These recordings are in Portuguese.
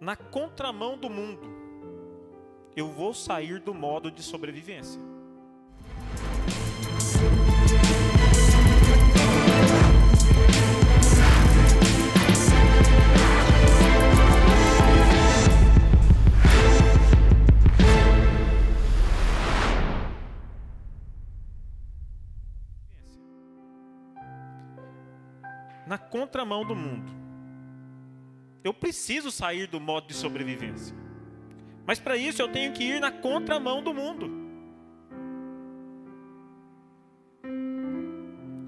na contramão do mundo, eu vou sair do modo de sobrevivência. Na contramão do mundo. Eu preciso sair do modo de sobrevivência. Mas para isso eu tenho que ir na contramão do mundo.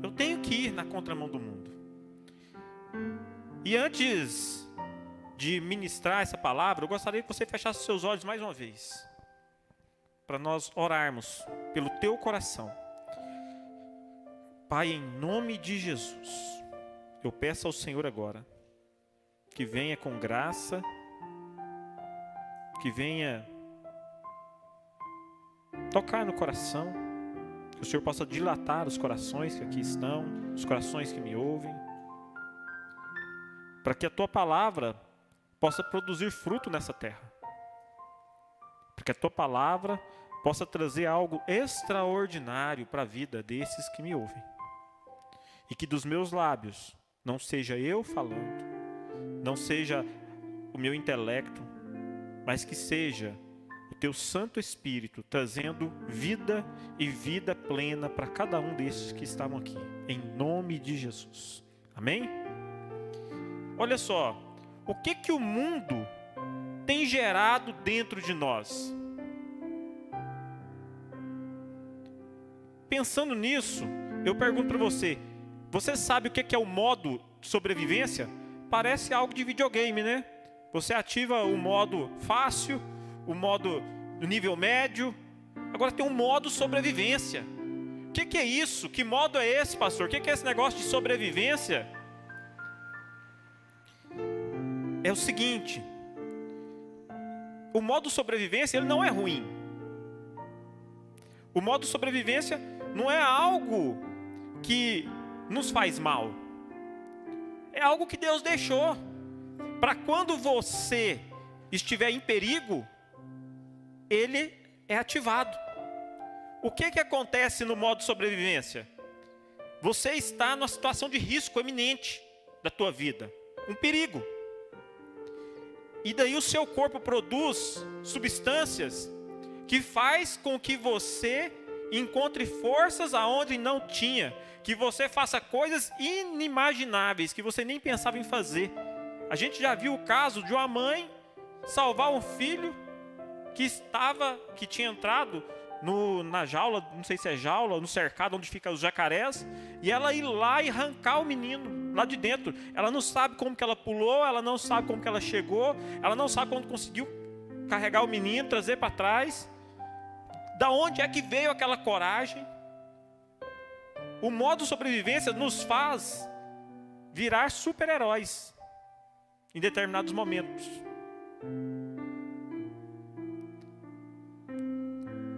Eu tenho que ir na contramão do mundo. E antes de ministrar essa palavra, eu gostaria que você fechasse seus olhos mais uma vez. Para nós orarmos pelo teu coração. Pai, em nome de Jesus, eu peço ao Senhor agora que venha com graça, que venha tocar no coração, que o Senhor possa dilatar os corações que aqui estão, os corações que me ouvem, para que a tua palavra possa produzir fruto nessa terra, para que a tua palavra possa trazer algo extraordinário para a vida desses que me ouvem, e que dos meus lábios não seja eu falando, não seja o meu intelecto, mas que seja o teu Santo Espírito trazendo vida e vida plena para cada um desses que estavam aqui, em nome de Jesus. Amém? Olha só, o que que o mundo tem gerado dentro de nós? Pensando nisso, eu pergunto para você: você sabe o que é o modo de sobrevivência? Parece algo de videogame, né? Você ativa o modo fácil, o modo nível médio. Agora tem um modo sobrevivência. O que, que, é isso? Que modo é esse, pastor? O que, que é esse negócio de sobrevivência? É o seguinte: o modo sobrevivência ele não é ruim. O modo sobrevivência não é algo que nos faz mal é algo que Deus deixou para quando você estiver em perigo, ele é ativado. O que que acontece no modo sobrevivência? Você está numa situação de risco eminente da tua vida, um perigo. E daí o seu corpo produz substâncias que faz com que você encontre forças aonde não tinha, que você faça coisas inimagináveis que você nem pensava em fazer. A gente já viu o caso de uma mãe salvar um filho que estava, que tinha entrado no, na jaula, não sei se é jaula, no cercado onde ficam os jacarés, e ela ir lá e arrancar o menino lá de dentro. Ela não sabe como que ela pulou, ela não sabe como que ela chegou, ela não sabe como conseguiu carregar o menino, trazer para trás. Da onde é que veio aquela coragem? O modo sobrevivência nos faz virar super-heróis em determinados momentos.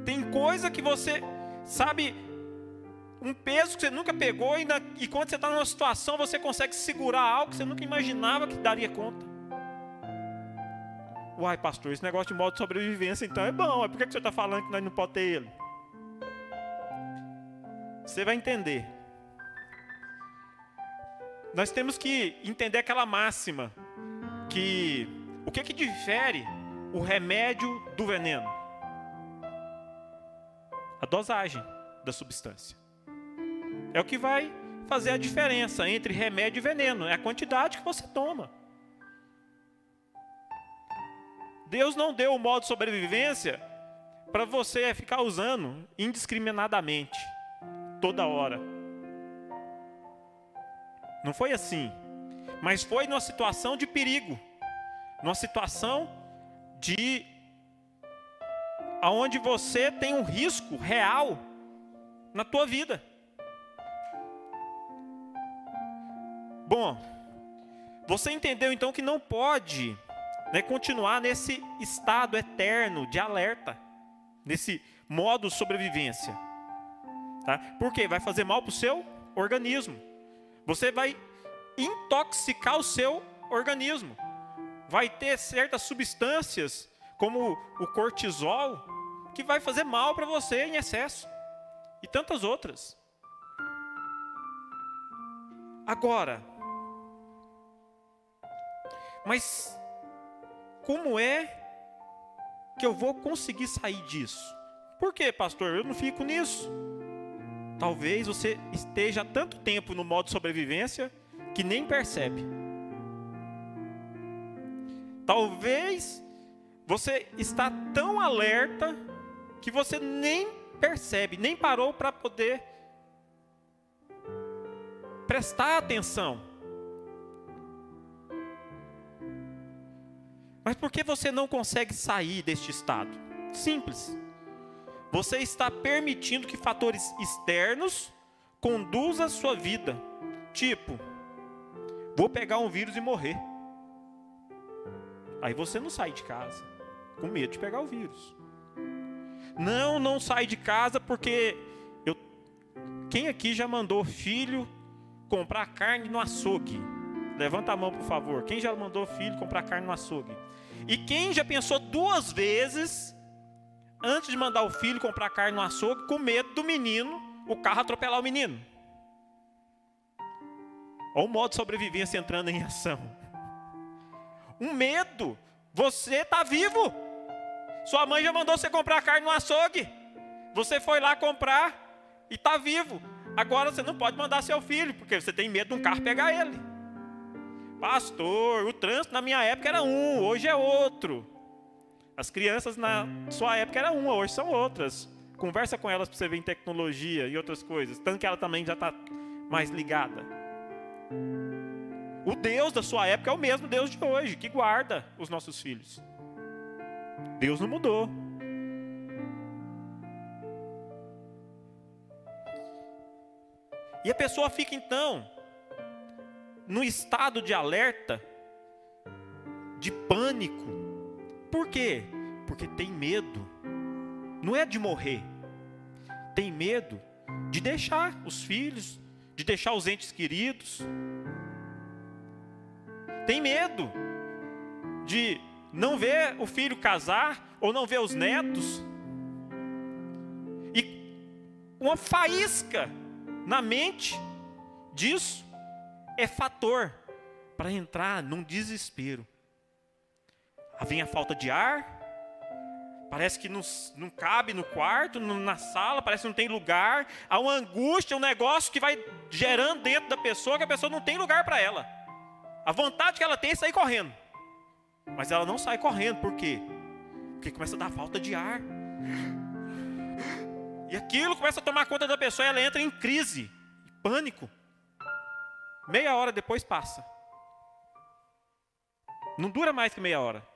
Tem coisa que você sabe um peso que você nunca pegou e, na, e quando você está numa situação você consegue segurar algo que você nunca imaginava que daria conta. Uai, pastor, esse negócio de modo de sobrevivência então é bom. Por que você está falando que nós não podemos ter ele? Você vai entender. Nós temos que entender aquela máxima que o que que difere o remédio do veneno? A dosagem da substância. É o que vai fazer a diferença entre remédio e veneno, é a quantidade que você toma. Deus não deu o modo de sobrevivência para você ficar usando indiscriminadamente toda hora. Não foi assim. Mas foi numa situação de perigo, numa situação de aonde você tem um risco real na tua vida. Bom, você entendeu então que não pode né, continuar nesse estado eterno de alerta, nesse modo sobrevivência. Tá? Porque vai fazer mal para o seu organismo. Você vai intoxicar o seu organismo. vai ter certas substâncias, como o cortisol, que vai fazer mal para você em excesso, e tantas outras. Agora, mas como é que eu vou conseguir sair disso? Por quê, pastor? Eu não fico nisso. Talvez você esteja há tanto tempo no modo sobrevivência que nem percebe. Talvez você está tão alerta que você nem percebe, nem parou para poder prestar atenção. Mas por que você não consegue sair deste estado? Simples. Você está permitindo que fatores externos conduzam a sua vida. Tipo, vou pegar um vírus e morrer. Aí você não sai de casa, com medo de pegar o vírus. Não, não sai de casa porque eu quem aqui já mandou filho comprar carne no açougue? Levanta a mão, por favor. Quem já mandou filho comprar carne no açougue? E quem já pensou duas vezes antes de mandar o filho comprar carne no açougue com medo do menino, o carro atropelar o menino? Olha o modo de sobrevivência entrando em ação. Um medo. Você está vivo. Sua mãe já mandou você comprar carne no açougue. Você foi lá comprar e está vivo. Agora você não pode mandar seu filho, porque você tem medo de um carro pegar ele. Pastor, o trânsito na minha época era um, hoje é outro. As crianças na sua época era uma, hoje são outras. Conversa com elas para você ver em tecnologia e outras coisas. Tanto que ela também já está mais ligada. O Deus da sua época é o mesmo Deus de hoje, que guarda os nossos filhos. Deus não mudou. E a pessoa fica então no estado de alerta, de pânico. Por quê? Porque tem medo. Não é de morrer. Tem medo de deixar os filhos, de deixar os entes queridos. Tem medo de não ver o filho casar ou não ver os netos. E uma faísca na mente disso é fator para entrar num desespero. Vem a falta de ar, parece que não, não cabe no quarto, na sala, parece que não tem lugar. Há uma angústia, um negócio que vai gerando dentro da pessoa que a pessoa não tem lugar para ela. A vontade que ela tem é sair correndo. Mas ela não sai correndo, por quê? Porque começa a dar falta de ar. E aquilo começa a tomar conta da pessoa ela entra em crise, pânico. Meia hora depois passa. Não dura mais que meia hora.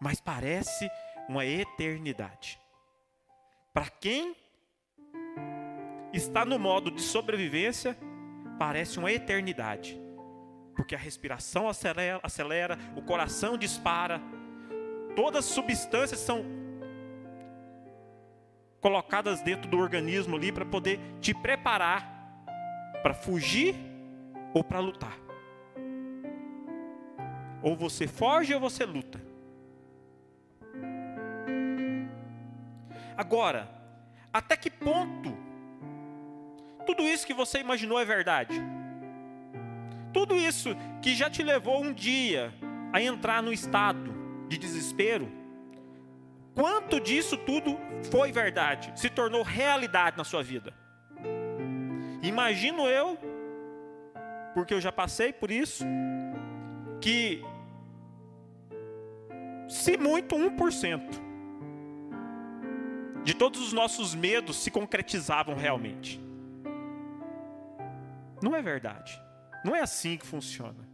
Mas parece uma eternidade. Para quem está no modo de sobrevivência, parece uma eternidade. Porque a respiração acelera, acelera o coração dispara, todas as substâncias são colocadas dentro do organismo ali para poder te preparar para fugir ou para lutar. Ou você foge ou você luta. Agora, até que ponto tudo isso que você imaginou é verdade? Tudo isso que já te levou um dia a entrar no estado de desespero, quanto disso tudo foi verdade, se tornou realidade na sua vida? Imagino eu, porque eu já passei por isso, que se muito 1% de todos os nossos medos se concretizavam realmente. Não é verdade. Não é assim que funciona.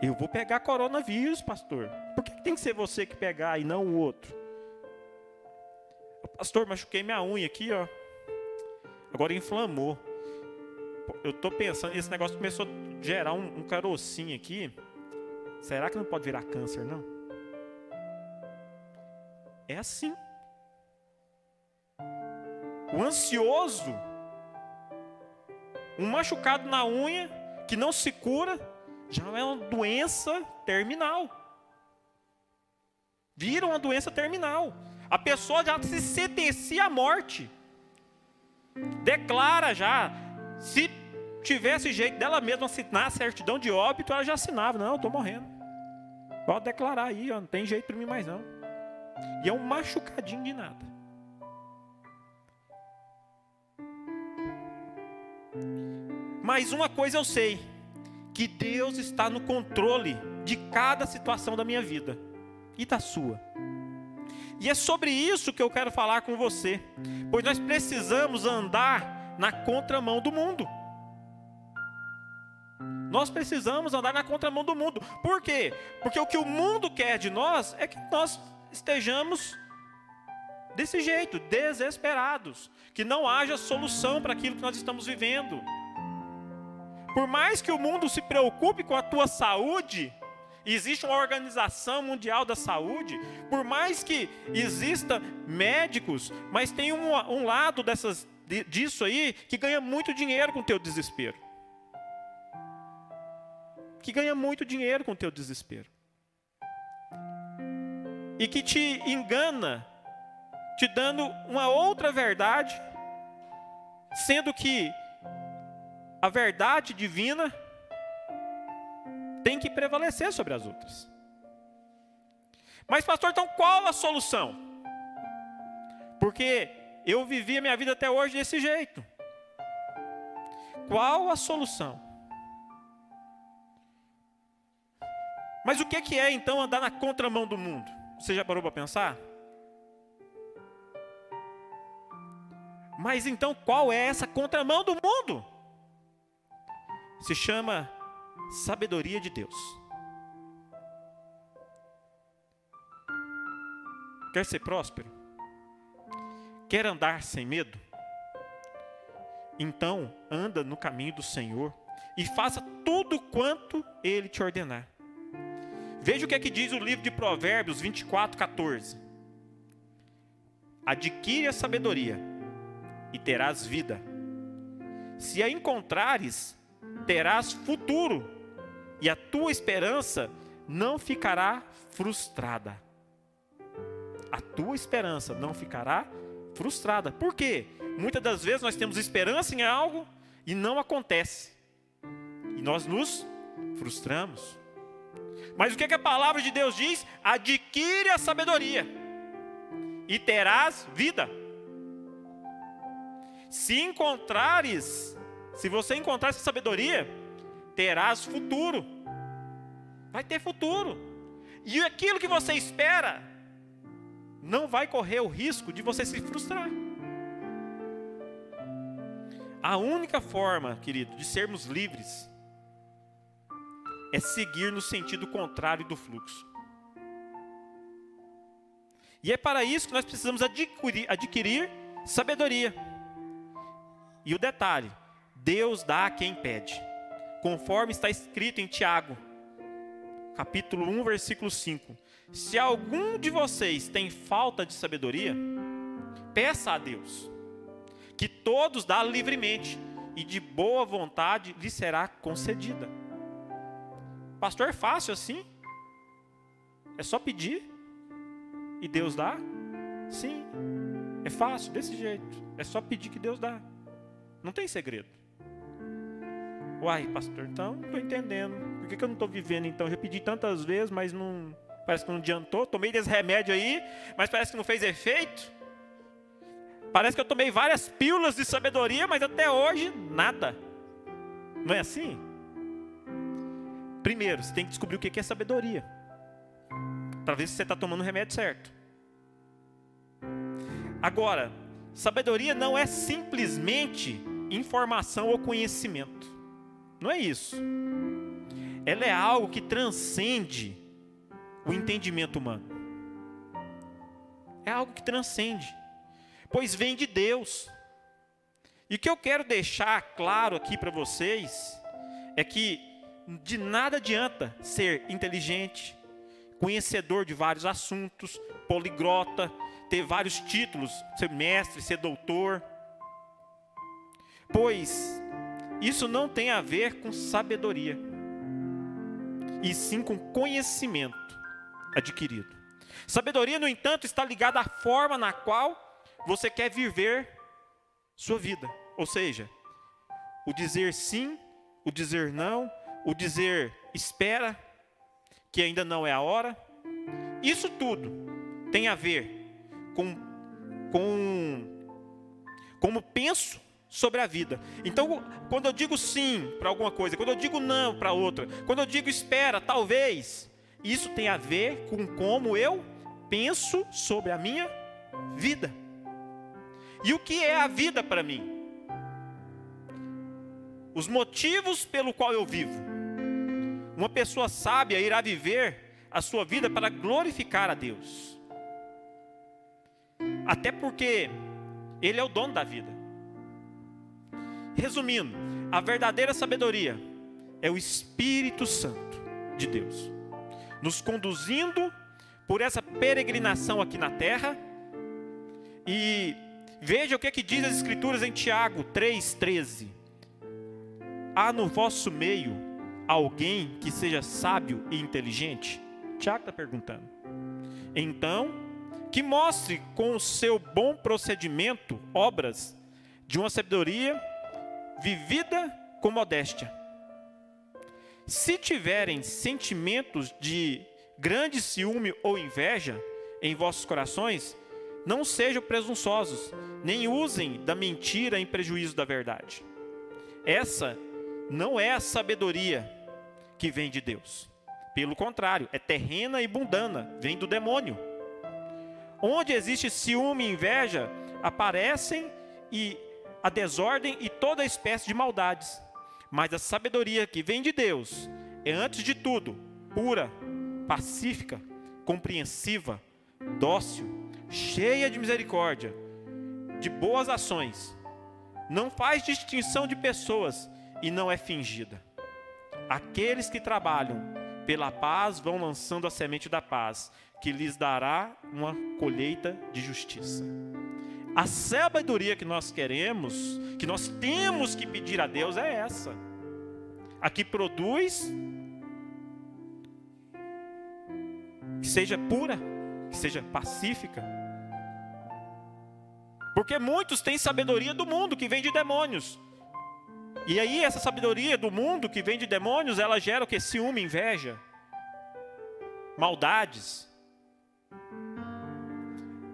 Eu vou pegar coronavírus, pastor. Por que tem que ser você que pegar e não o outro? Pastor, machuquei minha unha aqui, ó. Agora inflamou. Eu estou pensando, esse negócio começou a gerar um, um carocinho aqui. Será que não pode virar câncer, não? É assim. O ansioso, um machucado na unha que não se cura, já é uma doença terminal. Vira uma doença terminal. A pessoa já se sentencia à morte. Declara já. Se tivesse jeito dela mesma assinar a certidão de óbito, ela já assinava. Não, eu estou morrendo. Pode declarar aí, ó, não tem jeito para mim mais não. E é um machucadinho de nada. Mas uma coisa eu sei, que Deus está no controle de cada situação da minha vida e da sua. E é sobre isso que eu quero falar com você, pois nós precisamos andar na contramão do mundo. Nós precisamos andar na contramão do mundo. Por quê? Porque o que o mundo quer de nós é que nós estejamos desse jeito, desesperados, que não haja solução para aquilo que nós estamos vivendo. Por mais que o mundo se preocupe com a tua saúde, existe uma organização mundial da saúde, por mais que exista médicos, mas tem um, um lado dessas, disso aí que ganha muito dinheiro com o teu desespero que ganha muito dinheiro com o teu desespero. E que te engana, te dando uma outra verdade, sendo que a verdade divina tem que prevalecer sobre as outras. Mas, pastor, então qual a solução? Porque eu vivi a minha vida até hoje desse jeito. Qual a solução? Mas o que é então andar na contramão do mundo? Você já parou para pensar? Mas então qual é essa contramão do mundo? Se chama sabedoria de Deus. Quer ser próspero? Quer andar sem medo? Então anda no caminho do Senhor e faça tudo quanto Ele te ordenar. Veja o que é que diz o livro de Provérbios 24, 14. Adquire a sabedoria e terás vida. Se a encontrares, terás futuro, e a tua esperança não ficará frustrada. A tua esperança não ficará frustrada. Por quê? Muitas das vezes nós temos esperança em algo e não acontece. E nós nos frustramos. Mas o que, que a palavra de Deus diz? Adquire a sabedoria e terás vida. Se encontrares, se você encontrar essa sabedoria, terás futuro. Vai ter futuro. E aquilo que você espera não vai correr o risco de você se frustrar. A única forma, querido, de sermos livres é seguir no sentido contrário do fluxo. E é para isso que nós precisamos adquirir, adquirir sabedoria. E o detalhe: Deus dá a quem pede, conforme está escrito em Tiago, capítulo 1, versículo 5. Se algum de vocês tem falta de sabedoria, peça a Deus, que todos dá livremente, e de boa vontade lhe será concedida. Pastor, é fácil assim? É só pedir e Deus dá? Sim, é fácil, desse jeito. É só pedir que Deus dá. Não tem segredo. Uai, pastor, então não estou entendendo. Por que, que eu não estou vivendo então? Eu já pedi tantas vezes, mas não. Parece que não adiantou. Tomei desse remédio aí, mas parece que não fez efeito. Parece que eu tomei várias pílulas de sabedoria, mas até hoje nada. Não é assim? Primeiro, você tem que descobrir o que é sabedoria. Para ver se você está tomando o remédio certo. Agora, sabedoria não é simplesmente informação ou conhecimento. Não é isso. Ela é algo que transcende o entendimento humano. É algo que transcende, pois vem de Deus. E o que eu quero deixar claro aqui para vocês é que de nada adianta ser inteligente, conhecedor de vários assuntos, poligrota, ter vários títulos, ser mestre, ser doutor. Pois isso não tem a ver com sabedoria. e sim com conhecimento adquirido. Sabedoria, no entanto, está ligada à forma na qual você quer viver sua vida. Ou seja, o dizer sim, o dizer não, o dizer espera, que ainda não é a hora. Isso tudo tem a ver com, com como penso sobre a vida. Então, quando eu digo sim para alguma coisa, quando eu digo não para outra, quando eu digo espera, talvez, isso tem a ver com como eu penso sobre a minha vida. E o que é a vida para mim? Os motivos pelo qual eu vivo. Uma pessoa sábia irá viver a sua vida para glorificar a Deus. Até porque Ele é o dono da vida. Resumindo, a verdadeira sabedoria é o Espírito Santo de Deus, nos conduzindo por essa peregrinação aqui na terra e Veja o que, é que diz as Escrituras em Tiago 3,13. Há no vosso meio alguém que seja sábio e inteligente? Tiago está perguntando. Então, que mostre com o seu bom procedimento obras de uma sabedoria vivida com modéstia. Se tiverem sentimentos de grande ciúme ou inveja em vossos corações, não sejam presunçosos, nem usem da mentira em prejuízo da verdade. Essa não é a sabedoria que vem de Deus. Pelo contrário, é terrena e mundana, vem do demônio. Onde existe ciúme e inveja, aparecem e a desordem e toda espécie de maldades. Mas a sabedoria que vem de Deus é, antes de tudo, pura, pacífica, compreensiva, dócil, cheia de misericórdia, de boas ações, não faz distinção de pessoas e não é fingida. Aqueles que trabalham pela paz vão lançando a semente da paz, que lhes dará uma colheita de justiça. A sabedoria que nós queremos, que nós temos que pedir a Deus é essa. A que produz que seja pura, que seja pacífica, porque muitos têm sabedoria do mundo que vem de demônios. E aí essa sabedoria do mundo que vem de demônios, ela gera o que? Ciúme, inveja, maldades.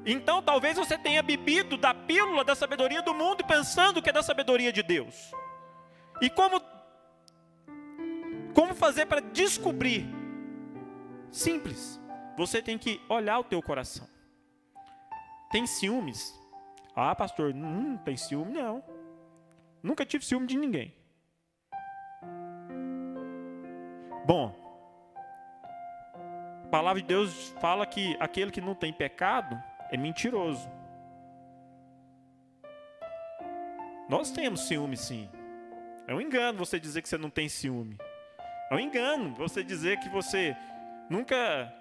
Então talvez você tenha bebido da pílula da sabedoria do mundo pensando que é da sabedoria de Deus. E como como fazer para descobrir? Simples. Você tem que olhar o teu coração. Tem ciúmes? Ah, pastor, não tem ciúme, não. Nunca tive ciúme de ninguém. Bom, a palavra de Deus fala que aquele que não tem pecado é mentiroso. Nós temos ciúme, sim. É um engano você dizer que você não tem ciúme. É um engano você dizer que você nunca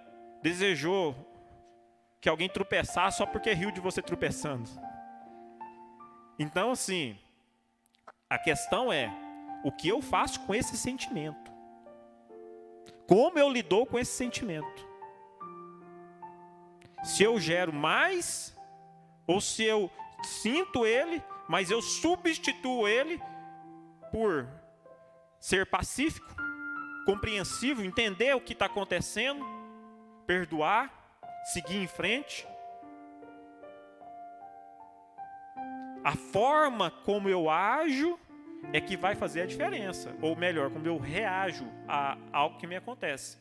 desejou que alguém tropeçasse só porque riu de você tropeçando. Então, assim, a questão é o que eu faço com esse sentimento. Como eu lido com esse sentimento? Se eu gero mais, ou se eu sinto ele, mas eu substituo ele por ser pacífico, compreensivo, entender o que está acontecendo, perdoar, seguir em frente. A forma como eu ajo é que vai fazer a diferença. Ou melhor, como eu reajo a algo que me acontece.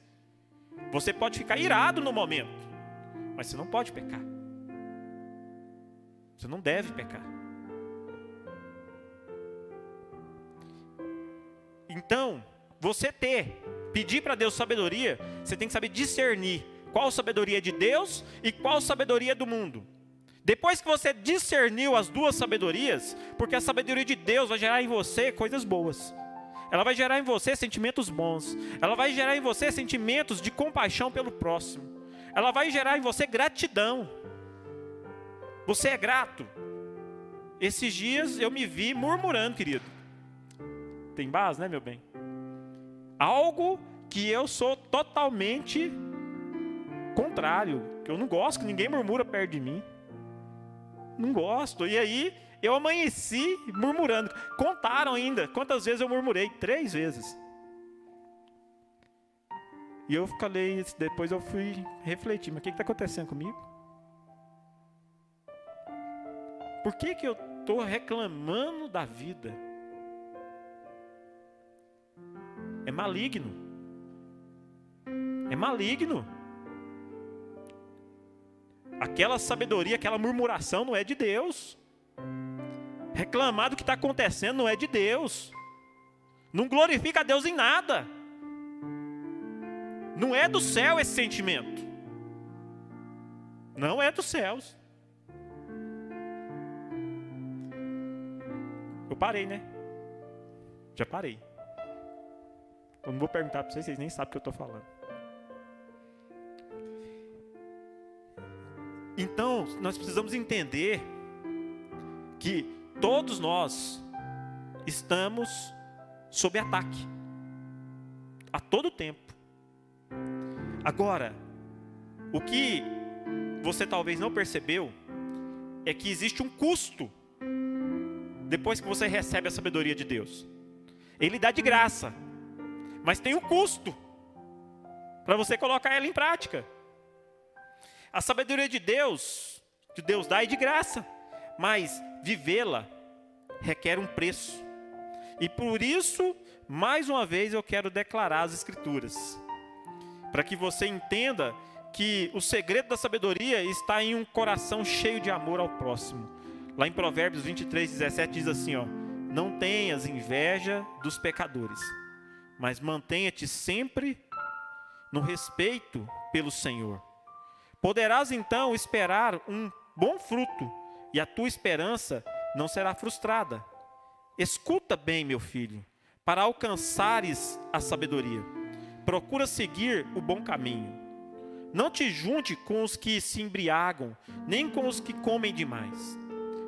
Você pode ficar irado no momento, mas você não pode pecar. Você não deve pecar. Então, você ter, pedir para Deus sabedoria, você tem que saber discernir qual sabedoria é de Deus e qual sabedoria do mundo. Depois que você discerniu as duas sabedorias, porque a sabedoria de Deus vai gerar em você coisas boas. Ela vai gerar em você sentimentos bons. Ela vai gerar em você sentimentos de compaixão pelo próximo. Ela vai gerar em você gratidão. Você é grato. Esses dias eu me vi murmurando, querido. Tem base, né, meu bem? Algo que eu sou totalmente contrário, que eu não gosto que ninguém murmura perto de mim. Não gosto. E aí eu amanheci murmurando. Contaram ainda quantas vezes eu murmurei? Três vezes. E eu falei, depois eu fui refletir, mas o que está acontecendo comigo? Por que, que eu estou reclamando da vida? É maligno. É maligno. Aquela sabedoria, aquela murmuração não é de Deus. Reclamar do que está acontecendo não é de Deus. Não glorifica a Deus em nada. Não é do céu esse sentimento. Não é dos céus. Eu parei, né? Já parei. Eu não vou perguntar para vocês, vocês nem sabem o que eu estou falando. Então, nós precisamos entender que todos nós estamos sob ataque a todo tempo. Agora, o que você talvez não percebeu é que existe um custo depois que você recebe a sabedoria de Deus. Ele dá de graça, mas tem um custo para você colocar ela em prática. A sabedoria de Deus, que Deus dá, é de graça, mas vivê-la requer um preço. E por isso, mais uma vez, eu quero declarar as Escrituras, para que você entenda que o segredo da sabedoria está em um coração cheio de amor ao próximo. Lá em Provérbios 23, 17 diz assim: ó, Não tenhas inveja dos pecadores, mas mantenha-te sempre no respeito pelo Senhor. Poderás então esperar um bom fruto, e a tua esperança não será frustrada. Escuta bem, meu filho, para alcançares a sabedoria. Procura seguir o bom caminho. Não te junte com os que se embriagam, nem com os que comem demais,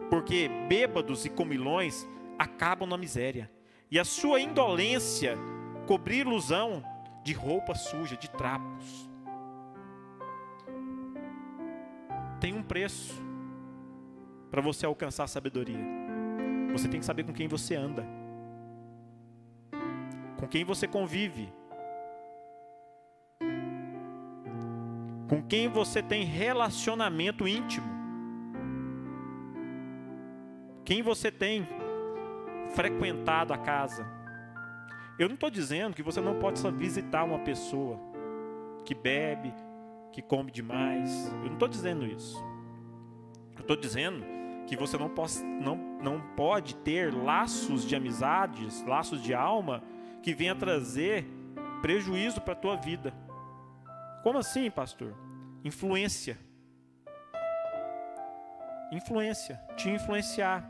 porque bêbados e comilões acabam na miséria, e a sua indolência cobrir ilusão de roupa suja, de trapos. Tem um preço para você alcançar a sabedoria. Você tem que saber com quem você anda, com quem você convive, com quem você tem relacionamento íntimo, quem você tem frequentado a casa. Eu não estou dizendo que você não pode só visitar uma pessoa que bebe, que come demais. Eu não estou dizendo isso. Eu estou dizendo que você não, pode, não, não pode ter laços de amizades, laços de alma, que venha trazer prejuízo para a tua vida. Como assim, pastor? Influência. Influência. Te influenciar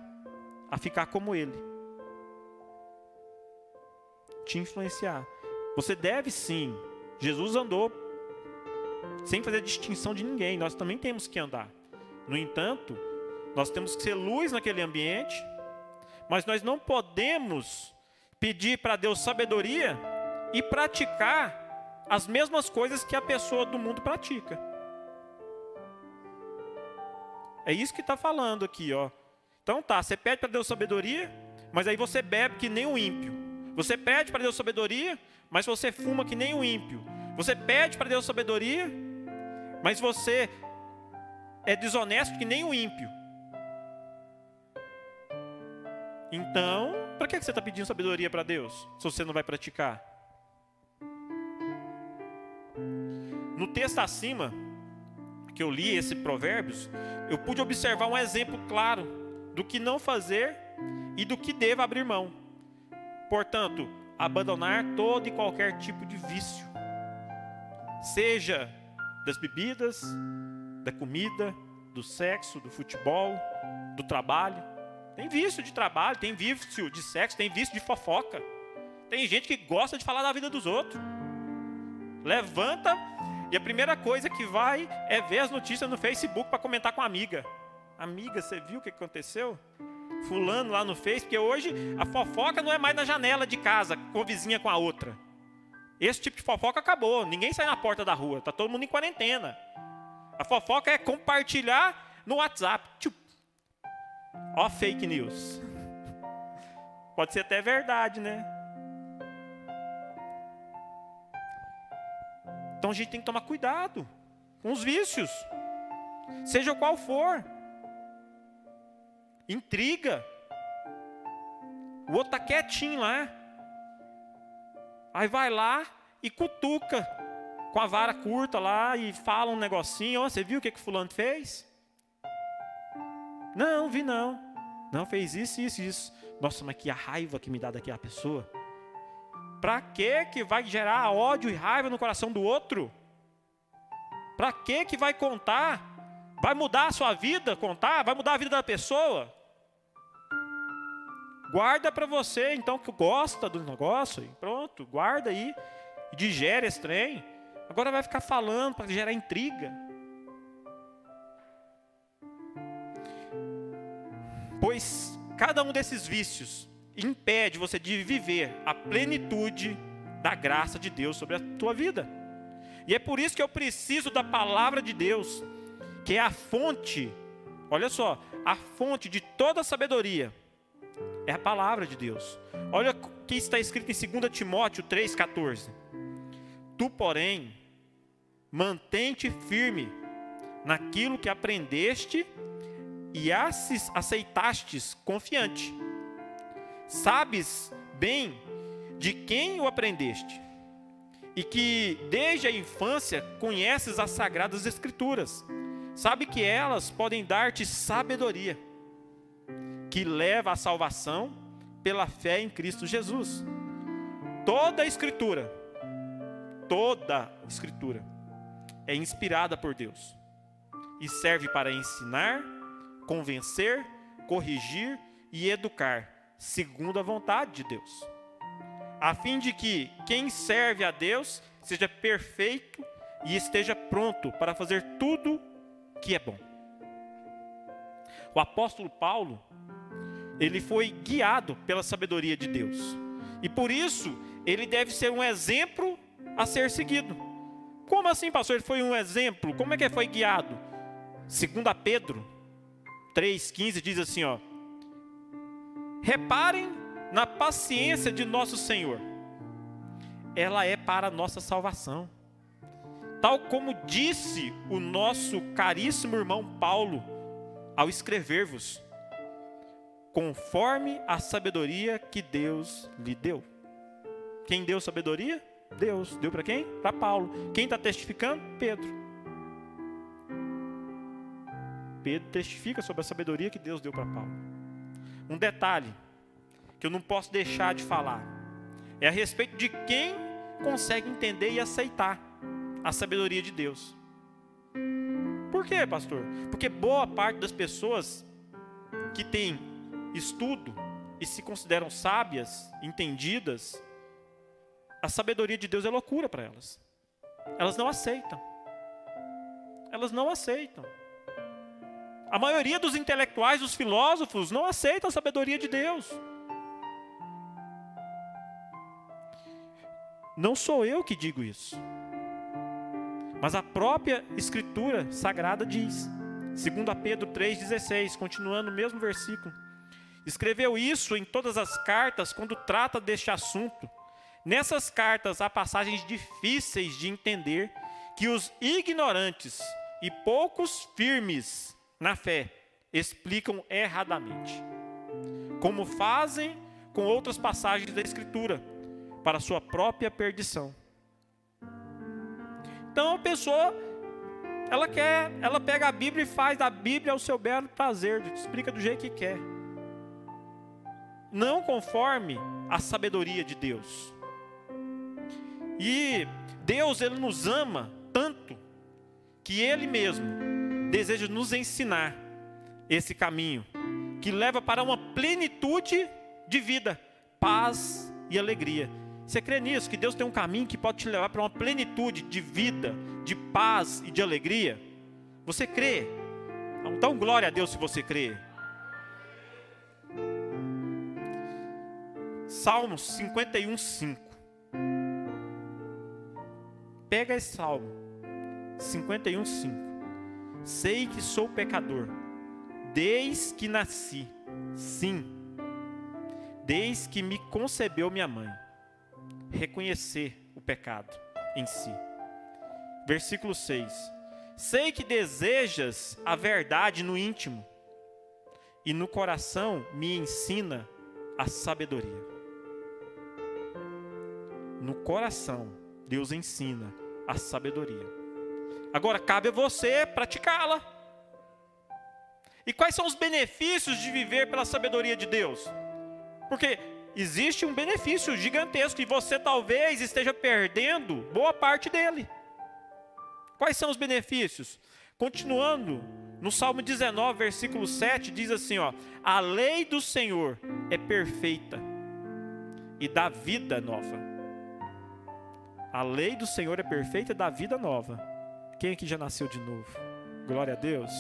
a ficar como ele. Te influenciar. Você deve sim. Jesus andou sem fazer distinção de ninguém. Nós também temos que andar. No entanto, nós temos que ser luz naquele ambiente, mas nós não podemos pedir para Deus sabedoria e praticar as mesmas coisas que a pessoa do mundo pratica. É isso que está falando aqui, ó. Então tá, você pede para Deus sabedoria, mas aí você bebe que nem um ímpio. Você pede para Deus sabedoria, mas você fuma que nem um ímpio. Você pede para Deus sabedoria, mas você é desonesto que nem um ímpio. Então, para que você está pedindo sabedoria para Deus, se você não vai praticar? No texto acima, que eu li esse Provérbios, eu pude observar um exemplo claro do que não fazer e do que devo abrir mão. Portanto, abandonar todo e qualquer tipo de vício, seja das bebidas, da comida, do sexo, do futebol, do trabalho tem vício de trabalho, tem vício de sexo, tem vício de fofoca. Tem gente que gosta de falar da vida dos outros. Levanta e a primeira coisa que vai é ver as notícias no Facebook para comentar com a amiga. Amiga, você viu o que aconteceu? Fulano lá no Face, porque hoje a fofoca não é mais na janela de casa, com a vizinha com a outra. Esse tipo de fofoca acabou. Ninguém sai na porta da rua. Tá todo mundo em quarentena. A fofoca é compartilhar no WhatsApp. Tchup. Ó, fake news. Pode ser até verdade, né? Então a gente tem que tomar cuidado com os vícios, seja qual for. Intriga. O outro está quietinho lá. Aí vai lá e cutuca com a vara curta lá e fala um negocinho. Oh, você viu o que, que fulano fez? Não, vi não. Não, fez isso, isso, isso. Nossa, mas que a raiva que me dá daquela pessoa. Para que que vai gerar ódio e raiva no coração do outro? Para que que vai contar? Vai mudar a sua vida contar? Vai mudar a vida da pessoa? Guarda para você, então, que gosta do negócio, e pronto, guarda aí, digere esse trem. Agora vai ficar falando para gerar intriga. Pois cada um desses vícios impede você de viver a plenitude da graça de Deus sobre a tua vida. E é por isso que eu preciso da palavra de Deus, que é a fonte, olha só, a fonte de toda sabedoria. É a palavra de Deus. Olha o que está escrito em 2 Timóteo 3,14. Tu, porém, mantente firme naquilo que aprendeste e aceitastes confiante. Sabes bem de quem o aprendeste e que desde a infância conheces as sagradas escrituras. Sabe que elas podem dar-te sabedoria, que leva à salvação pela fé em Cristo Jesus. Toda a escritura, toda a escritura é inspirada por Deus e serve para ensinar, convencer, corrigir e educar, segundo a vontade de Deus, a fim de que quem serve a Deus seja perfeito e esteja pronto para fazer tudo que é bom. O apóstolo Paulo, ele foi guiado pela sabedoria de Deus. E por isso, ele deve ser um exemplo a ser seguido. Como assim, pastor? Ele foi um exemplo? Como é que ele foi guiado? Segundo Pedro 3,15 diz assim, ó. Reparem na paciência de nosso Senhor. Ela é para a nossa salvação. Tal como disse o nosso caríssimo irmão Paulo ao escrever-vos, conforme a sabedoria que Deus lhe deu. Quem deu sabedoria? Deus. Deu para quem? Para Paulo. Quem está testificando? Pedro. Pedro testifica sobre a sabedoria que Deus deu para Paulo. Um detalhe que eu não posso deixar de falar é a respeito de quem consegue entender e aceitar a sabedoria de Deus. Por quê, pastor? Porque boa parte das pessoas que têm estudo e se consideram sábias, entendidas, a sabedoria de Deus é loucura para elas. Elas não aceitam. Elas não aceitam. A maioria dos intelectuais, dos filósofos, não aceitam a sabedoria de Deus. Não sou eu que digo isso. Mas a própria Escritura Sagrada diz, 2 Pedro 3,16, continuando o mesmo versículo. Escreveu isso em todas as cartas quando trata deste assunto. Nessas cartas há passagens difíceis de entender que os ignorantes e poucos firmes na fé explicam erradamente, como fazem com outras passagens da Escritura, para sua própria perdição. Então a pessoa, ela quer, ela pega a Bíblia e faz da Bíblia o seu belo prazer, explica do jeito que quer, não conforme a sabedoria de Deus. E Deus ele nos ama tanto que Ele mesmo deseja nos ensinar esse caminho que leva para uma plenitude de vida, paz e alegria. Você crê nisso? Que Deus tem um caminho que pode te levar para uma plenitude de vida, de paz e de alegria? Você crê? Então, glória a Deus se você crê. Salmos 51, 5. Pega esse salmo 51, 5. Sei que sou pecador, desde que nasci, sim, desde que me concebeu minha mãe. Reconhecer o pecado em si. Versículo 6. Sei que desejas a verdade no íntimo, e no coração me ensina a sabedoria. No coração, Deus ensina a sabedoria. Agora cabe a você praticá-la. E quais são os benefícios de viver pela sabedoria de Deus? Porque existe um benefício gigantesco e você talvez esteja perdendo boa parte dele. Quais são os benefícios? Continuando, no Salmo 19, versículo 7, diz assim: ó, A lei do Senhor é perfeita e dá vida nova. A lei do Senhor é perfeita dá vida nova. Quem aqui já nasceu de novo? Glória a Deus.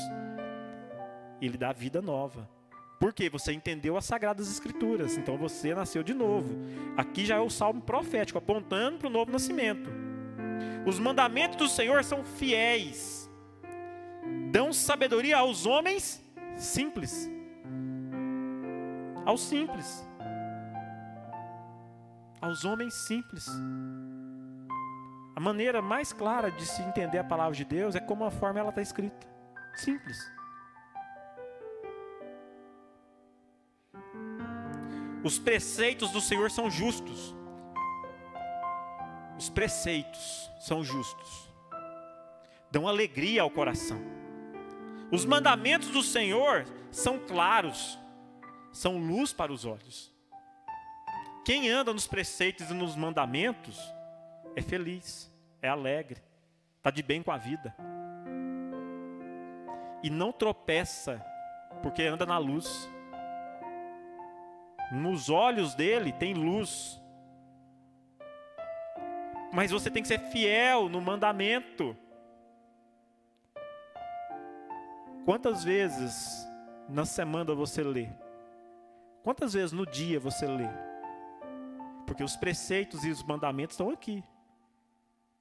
Ele dá vida nova. Porque você entendeu as sagradas escrituras, então você nasceu de novo. Aqui já é o salmo profético, apontando para o novo nascimento. Os mandamentos do Senhor são fiéis, dão sabedoria aos homens simples. Aos simples. Aos homens simples. A maneira mais clara de se entender a palavra de Deus é como a forma ela está escrita. Simples. Os preceitos do Senhor são justos. Os preceitos são justos. Dão alegria ao coração. Os mandamentos do Senhor são claros, são luz para os olhos. Quem anda nos preceitos e nos mandamentos é feliz, é alegre, está de bem com a vida. E não tropeça, porque anda na luz. Nos olhos dele tem luz. Mas você tem que ser fiel no mandamento. Quantas vezes na semana você lê? Quantas vezes no dia você lê? Porque os preceitos e os mandamentos estão aqui.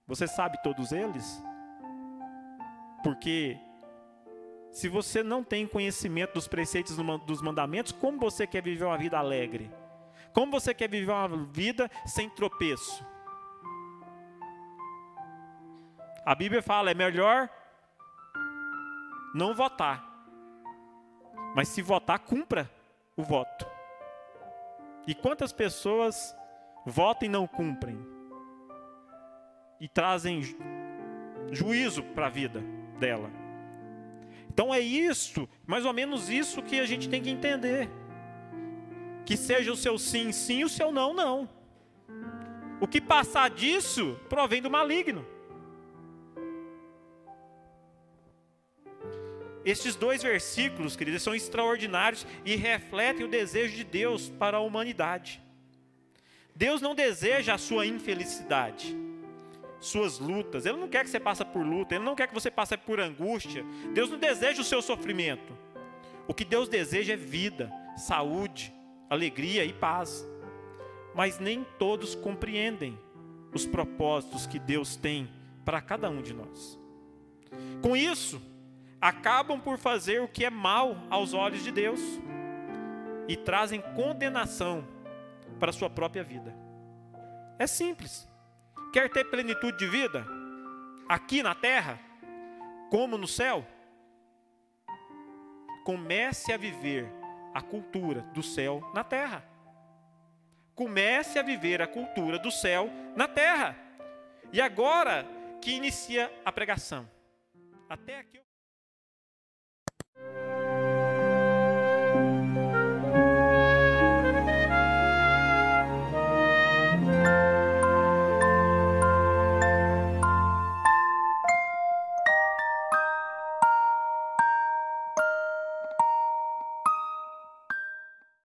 Você sabe todos eles? Porque se você não tem conhecimento dos preceitos dos mandamentos, como você quer viver uma vida alegre? Como você quer viver uma vida sem tropeço? A Bíblia fala: é melhor não votar. Mas se votar, cumpra o voto. E quantas pessoas votam e não cumprem? E trazem juízo para a vida dela. Então é isso, mais ou menos isso que a gente tem que entender. Que seja o seu sim, sim, o seu não, não. O que passar disso provém do maligno. Estes dois versículos, queridos, são extraordinários e refletem o desejo de Deus para a humanidade. Deus não deseja a sua infelicidade suas lutas. Ele não quer que você passe por luta, ele não quer que você passe por angústia. Deus não deseja o seu sofrimento. O que Deus deseja é vida, saúde, alegria e paz. Mas nem todos compreendem os propósitos que Deus tem para cada um de nós. Com isso, acabam por fazer o que é mal aos olhos de Deus e trazem condenação para a sua própria vida. É simples. Quer ter plenitude de vida? Aqui na terra, como no céu? Comece a viver a cultura do céu na terra. Comece a viver a cultura do céu na terra. E agora que inicia a pregação. Até aqui